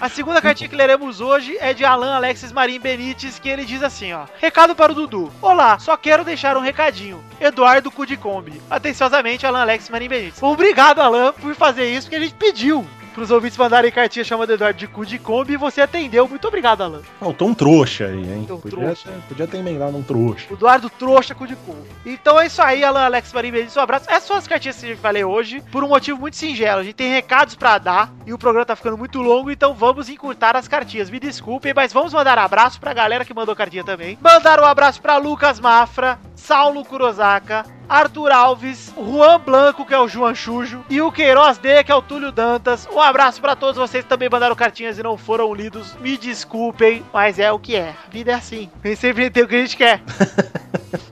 A segunda cartinha que leremos hoje é de Alan Alexis Marim Benites, que ele diz assim, ó. Recado para o Dudu. Olá, só quero deixar um recadinho. Eduardo Cudicombi. Atenciosamente, Alan Alexis Marim Benites. Obrigado, Alan, por fazer isso, porque a gente pediu. Pros ouvintes mandarem cartinha chamando Eduardo de Cudicombi e você atendeu. Muito obrigado, Alan. Faltou um trouxa aí, hein? Podia, trouxa. ter- podia ter emendado um trouxa. Eduardo Trouxa Cudicombi. Então é isso aí, Alan Alex Marim Benites. Um abraço. Essas são as cartinhas que a gente vai ler hoje, por um motivo muito singelo. A gente tem recados pra dar e o programa tá ficando muito longo, então vamos encurtar as cartinhas. Me desculpem, mas vamos mandar abraço pra galera que mandou cartinha também. Mandar um abraço pra Lucas Mafra, Saulo Kurosaka, Arthur Alves, Juan Blanco, que é o João Chujo, e o Queiroz D, que é o Túlio Dantas. Um abraço pra todos vocês que também mandaram cartinhas e não foram lidos. Me desculpem, mas é o que é. A vida é assim. Nem sempre tem o que a gente quer.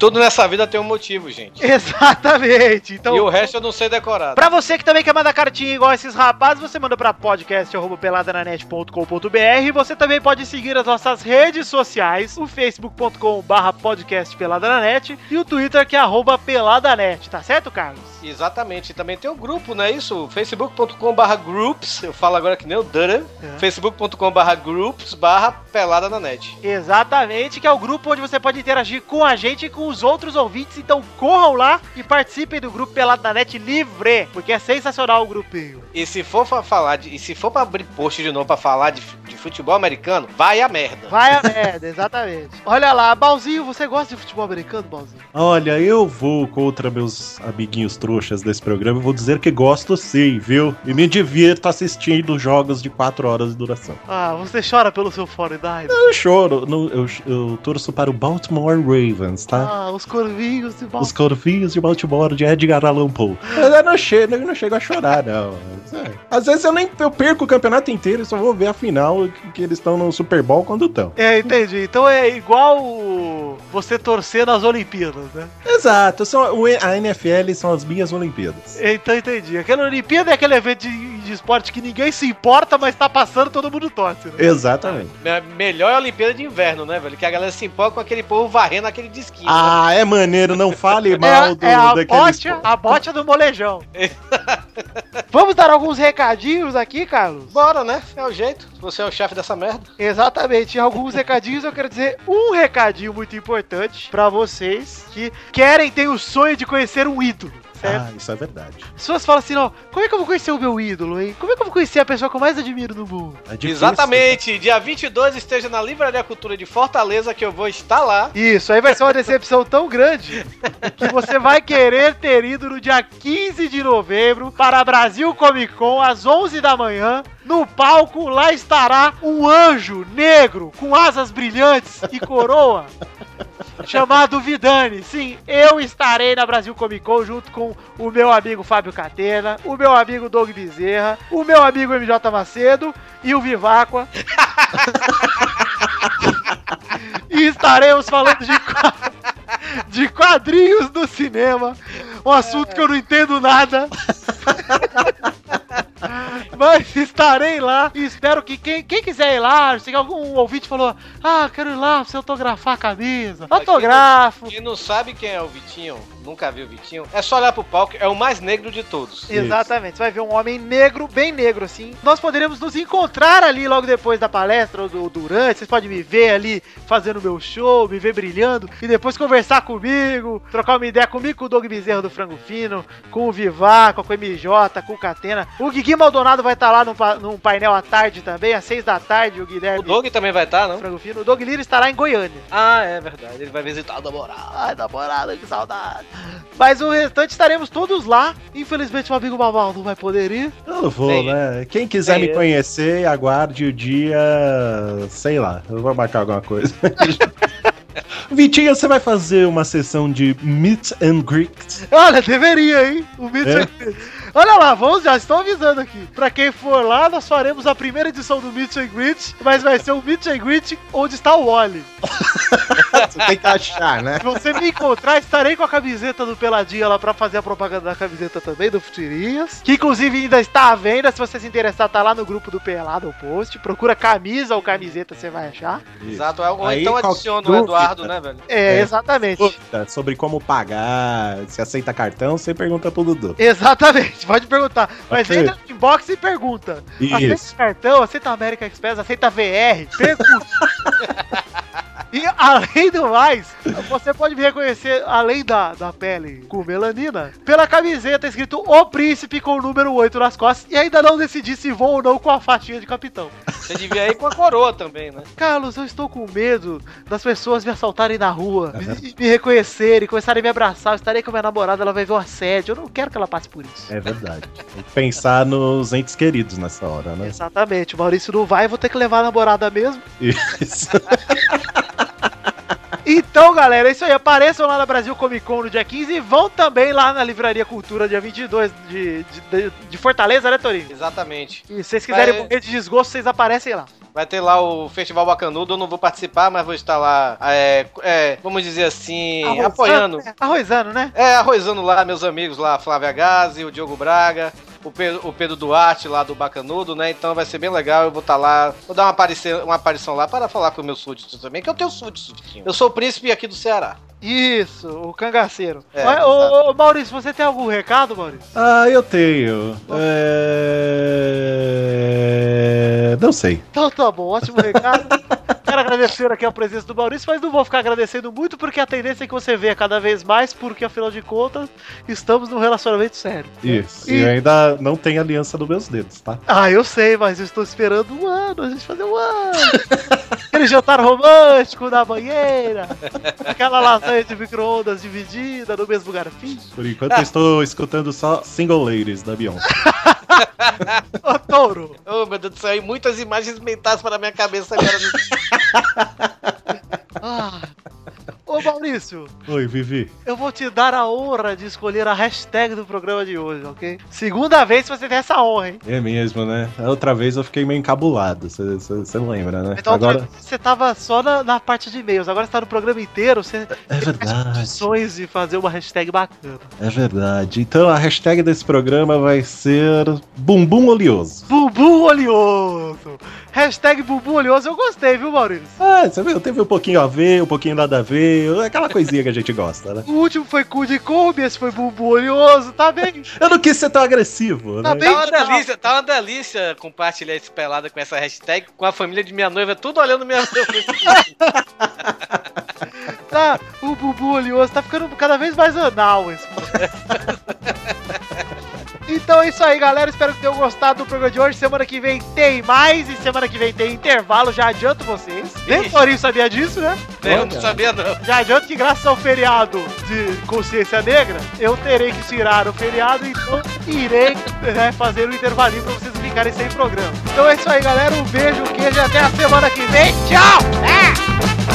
Tudo nessa vida tem um motivo, gente. Exatamente. Então, e o resto eu não sei decorar. Pra você que também quer mandar cartinha igual esses rapazes, você manda pra podcast.peladananet.com.br. Você também pode seguir as nossas redes sociais, o facebook.com barra podcast Peladananet e o Twitter que é arroba peladanet, tá certo, Carlos? Exatamente. E também tem o grupo, não é isso? facebook.com barra groups, eu falo agora que nem o Dutter, É. facebook.com barra groups barra pelada na net. Exatamente, que é o grupo onde você pode interagir com a gente e com os outros ouvintes. Então corram lá e participem do grupo Pelado da Net livre, porque é sensacional o grupinho. E se for pra falar de, e se for pra abrir post de novo pra falar de, de futebol americano, vai a merda. Vai a merda, exatamente. Olha lá, Balzinho, você gosta de futebol americano, Balzinho? Olha, eu vou contra meus amiguinhos trouxas desse programa e vou dizer que gosto sim, viu? E me divirto assistindo jogos de 4 horas de duração. Ah, você chora pelo seu 49. Eu choro, no- eu, eu torço para o Baltimore Ravens, tá? Ah, os corvinhos de Os Balzinho. corvinhos de Baltimore de Edgar Allan Poe. Mas eu não chego, eu não chego a chorar, não. É. Às vezes eu nem eu perco o campeonato inteiro e só vou ver a final que, que eles estão no Super Bowl quando estão. É, entendi. Então é igual você torcer nas Olimpíadas, né? Exato, são, a NFL são as minhas Olimpíadas. Então entendi. Aquela Olimpíada é aquele evento de, de esporte que ninguém se importa, mas tá passando todo mundo torce, né? Exatamente. Me- Melhor é a Olimpíada de Inverno, né, velho? Que a galera se empolga com aquele povo varrendo aquele disquinho. né? Ah, é maneiro, não fale mal do, é, é a daquele bote, a bote do molejão. Vamos dar alguns recadinhos aqui, Carlos? Bora, né? É o jeito. Você é o chefe dessa merda. Exatamente, alguns recadinhos eu quero dizer um recadinho muito importante pra vocês que querem, têm o sonho de conhecer um ídolo. Certo? Ah, isso é verdade. As pessoas falam assim, ó, como é que eu vou conhecer o meu ídolo, hein? Como é que eu vou conhecer a pessoa que eu mais admiro no mundo? É. Exatamente. Dia 22 esteja na Livraria Cultura de Fortaleza que eu vou estar lá. Isso, aí vai ser uma decepção tão grande que você vai querer ter ido no dia 15 de novembro para Brasil Comic Con às 11 da manhã. No palco, lá estará um anjo negro com asas brilhantes e coroa. Chamado Vidani. Sim, eu estarei na Brasil Comic Con junto com o meu amigo Fábio Catena, o meu amigo Doug Bezerra, o meu amigo MJ Macedo e o Viváqua. e estaremos falando de, de quadrinhos do cinema. Um assunto que eu não entendo nada. Mas estarei lá e espero que quem, quem quiser ir lá, se algum ouvinte falou, ah, quero ir lá pra você autografar a camisa. Autógrafo. Quem não sabe quem é o Vitinho, nunca viu o Vitinho, é só olhar pro palco, é o mais negro de todos. Exatamente, você vai ver um homem negro, bem negro assim. Nós poderemos nos encontrar ali logo depois da palestra ou durante. Vocês podem me ver ali fazendo meu show, me ver brilhando e depois conversar comigo, trocar uma ideia comigo, com o Doug Bezerra do Frango Fino, com o Vivaco, com o MJ, com o Catena. O Guigui Maldonado vai estar lá num, num painel à tarde também, às seis da tarde. O Guilherme O Doug também vai estar, do não? Frango Fino. O Doug Lira estará em Goiânia. Ah, é verdade. Ele vai visitar o namorado. Ai, namorada, que saudade. Mas o restante estaremos todos lá. Infelizmente o amigo Babal não vai poder ir. Eu não vou, né? Quem quiser me conhecer, aguarde o dia. Sei lá, eu vou marcar alguma coisa. Vitinho, você vai fazer uma sessão de meet and greet? Olha, deveria, hein? O Meet É? and Greet. Olha lá, vamos, já estou avisando aqui. Pra quem for lá, nós faremos a primeira edição do Meet and Greet, mas vai ser o Meet and Greet onde está o Wally. Você tem que achar, né? Se você me encontrar, estarei com a camiseta do Peladinha lá pra fazer a propaganda da camiseta também, do Futurias. Que inclusive ainda está à venda. Se você se interessar, tá lá no grupo do Pelado, o post. Procura camisa ou camiseta, você vai achar. Exato. Ou Aí, então adiciona o Eduardo, né, velho? É, É. exatamente. Dúvida Sobre como pagar, se aceita cartão, você pergunta pro Dudu. Exatamente, pode perguntar. Mas entra no inbox e pergunta. Aceita Isso. cartão, aceita América Express, aceita VR, pergunta. E além do mais, você pode me reconhecer, além da, da pele com melanina, pela camiseta escrito O Príncipe com o número 8 nas costas. E ainda não decidi se vou ou não com a faixinha de capitão. Você devia ir com a coroa também, né? Carlos, eu estou com medo das pessoas me assaltarem na rua, me, me reconhecerem, começarem a me abraçar. Eu estarei com a minha namorada, ela vai ver o assédio. Eu não quero que ela passe por isso. É verdade. Tem que pensar nos entes queridos nessa hora, né? Exatamente, o Maurício não vai, vou ter que levar a namorada mesmo. Isso. Então, galera, é isso aí. Apareçam lá na Brasil Comic Con no dia 15 e vão também lá na Livraria Cultura dia 22 de, de, de, Fortaleza, né, Torinho? Exatamente. E se vocês quiserem Vai- morrer de desgosto, vocês aparecem lá. Vai ter lá o Festival Bacanudo, eu não vou participar, mas vou estar lá, é, é, vamos dizer assim, Arrozando, apoiando. né? Arrozando, né? É, arrozando lá meus amigos lá, Flávia Gazi, o Diogo Braga, o Pedro, o Pedro Duarte lá do Bacanudo, né? Então vai ser bem legal, eu vou estar lá, vou dar uma aparição, uma aparição lá para falar com meus súditos também, que eu tenho súditos. Eu sou o príncipe aqui do Ceará. Isso, o cangaceiro. É, Mas, ô, ô, Maurício, você tem algum recado, Maurício? Ah, eu tenho. É... Não sei. Então tá bom, ótimo recado. Agradecer aqui a presença do Maurício, mas não vou ficar agradecendo muito porque a tendência é que você venha cada vez mais, porque afinal de contas, estamos num relacionamento sério. Isso. E- E ainda não tem aliança nos meus dedos, tá? Ah, eu sei, mas eu estou esperando um ano, a gente fazer um ano. Aquele jantar romântico na banheira, aquela lasanha de micro-ondas dividida no mesmo garfinho. Por enquanto eu estou escutando só single ladies da Beyoncé. Ô, touro, Oh, meu Deus do céu, e muitas imagens mentais para minha cabeça agora. ah. Ô Maurício, Oi, Vivi. eu vou te dar a honra de escolher a hashtag do programa de hoje, ok? Segunda vez que você tem essa honra, hein? É mesmo, né? A outra vez eu fiquei meio encabulado, você lembra, né? Então, Agora. você tava só na, na parte de e-mails, agora você tá no programa inteiro, você É verdade. condições de fazer uma hashtag bacana. É verdade. Então a hashtag desse programa vai ser Bumbum Oleoso. Bumbum oleoso! Hashtag bumbum oleoso, eu gostei, viu, Maurício? Ah, você viu? Teve um pouquinho a ver, um pouquinho nada a ver, aquela coisinha que a gente gosta, né? O último foi cu de Kombi, esse foi bumbum oleoso, tá bem? Eu não quis ser tão agressivo, Tá né? bem. Tá uma delícia, tá uma delícia compartilhar esse pelada com essa hashtag, com a família de minha noiva, tudo olhando minha noiva. Tá, o bumbum oleoso tá ficando cada vez mais anal esse Então é isso aí, galera. Espero que tenham gostado do programa de hoje. Semana que vem tem mais e semana que vem tem intervalo. Já adianto vocês. Nem o Torinho sabia disso, né? Eu não sabia não. Já adianto que graças ao feriado de consciência negra, eu terei que tirar o feriado, então irei né, fazer o intervalinho pra vocês ficarem sem programa. Então é isso aí, galera. Um beijo, um queijo e até a semana que vem. Tchau! Ah!